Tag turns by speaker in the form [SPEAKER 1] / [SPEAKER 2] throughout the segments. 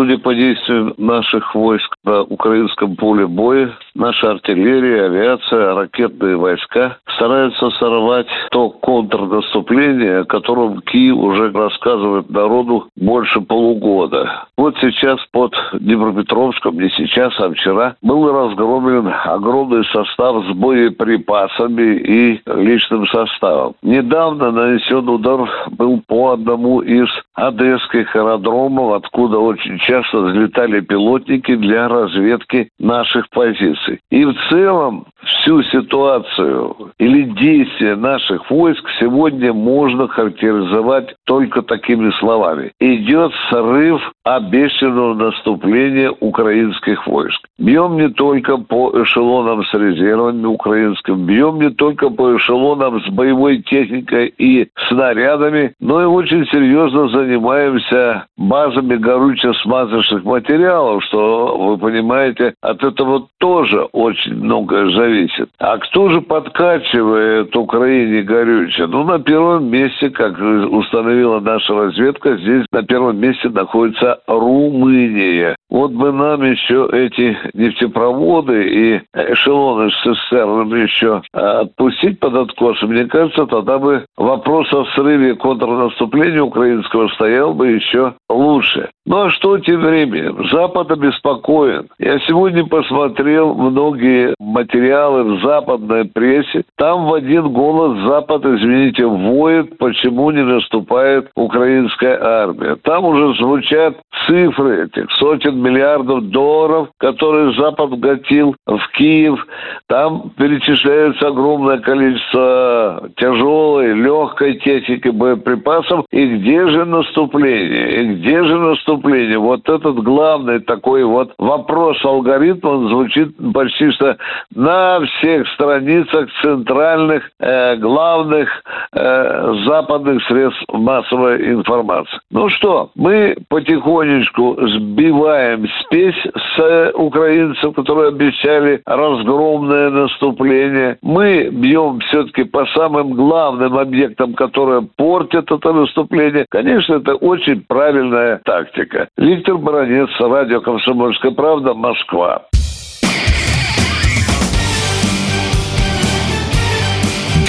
[SPEAKER 1] Судя по действиям наших войск на украинском поле боя, наша артиллерия, авиация, ракетные войска стараются сорвать то контрнаступление, о котором Киев уже рассказывает народу больше полугода. Вот сейчас под Днепропетровском, не сейчас, а вчера, был разгромлен огромный состав с боеприпасами и личным составом. Недавно нанесен удар был по одному из одесских аэродромов, откуда очень часто взлетали пилотники для разведки наших позиций. И в целом всю ситуацию или действия наших войск сегодня можно характеризовать только такими словами. Идет срыв обещанного наступления украинских войск. Бьем не только по эшелонам с резервами украинским, бьем не только по эшелонам с боевой техникой и снарядами, но и очень серьезно занимаемся базами горюче-смазочных материалов, что, вы понимаете, от этого тоже очень многое зависит. А кто же подкачивает Украине горючее? Ну, на первом месте, как установила наша разведка, здесь на первом месте находится Румыния. Вот бы нам еще эти нефтепроводы и эшелоны с цистернами еще отпустить под откос. Мне кажется, тогда бы вопрос о срыве контрнаступления украинского стоял бы еще лучше. Ну а что тем временем? Запад обеспокоен. Я сегодня посмотрел многие материалы в западной прессе. Там в один голос Запад, извините, воет, почему не наступает украинская армия. Там уже звучат цифры этих сотен миллиардов долларов, которые Запад гатил в Киев. Там перечисляется огромное количество тяжелой, легкой техники, боеприпасов. И где же наступление? И где же наступление? Вот этот главный такой вот вопрос алгоритма, он звучит почти что на всех страницах центральных, э, главных э, западных средств массовой информации. Ну что, мы потихонечку сбиваем спесь с украинцев, которые обещали разгромное наступление. Мы бьем все-таки по самым главным объектам, которые портят это наступление. Конечно, это очень правильная тактика. Виктор Баранец, радио «Комсомольская правда», Москва.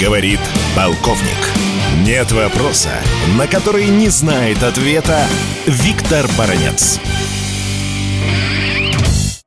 [SPEAKER 2] Говорит полковник. Нет вопроса, на который не знает ответа Виктор Баранец.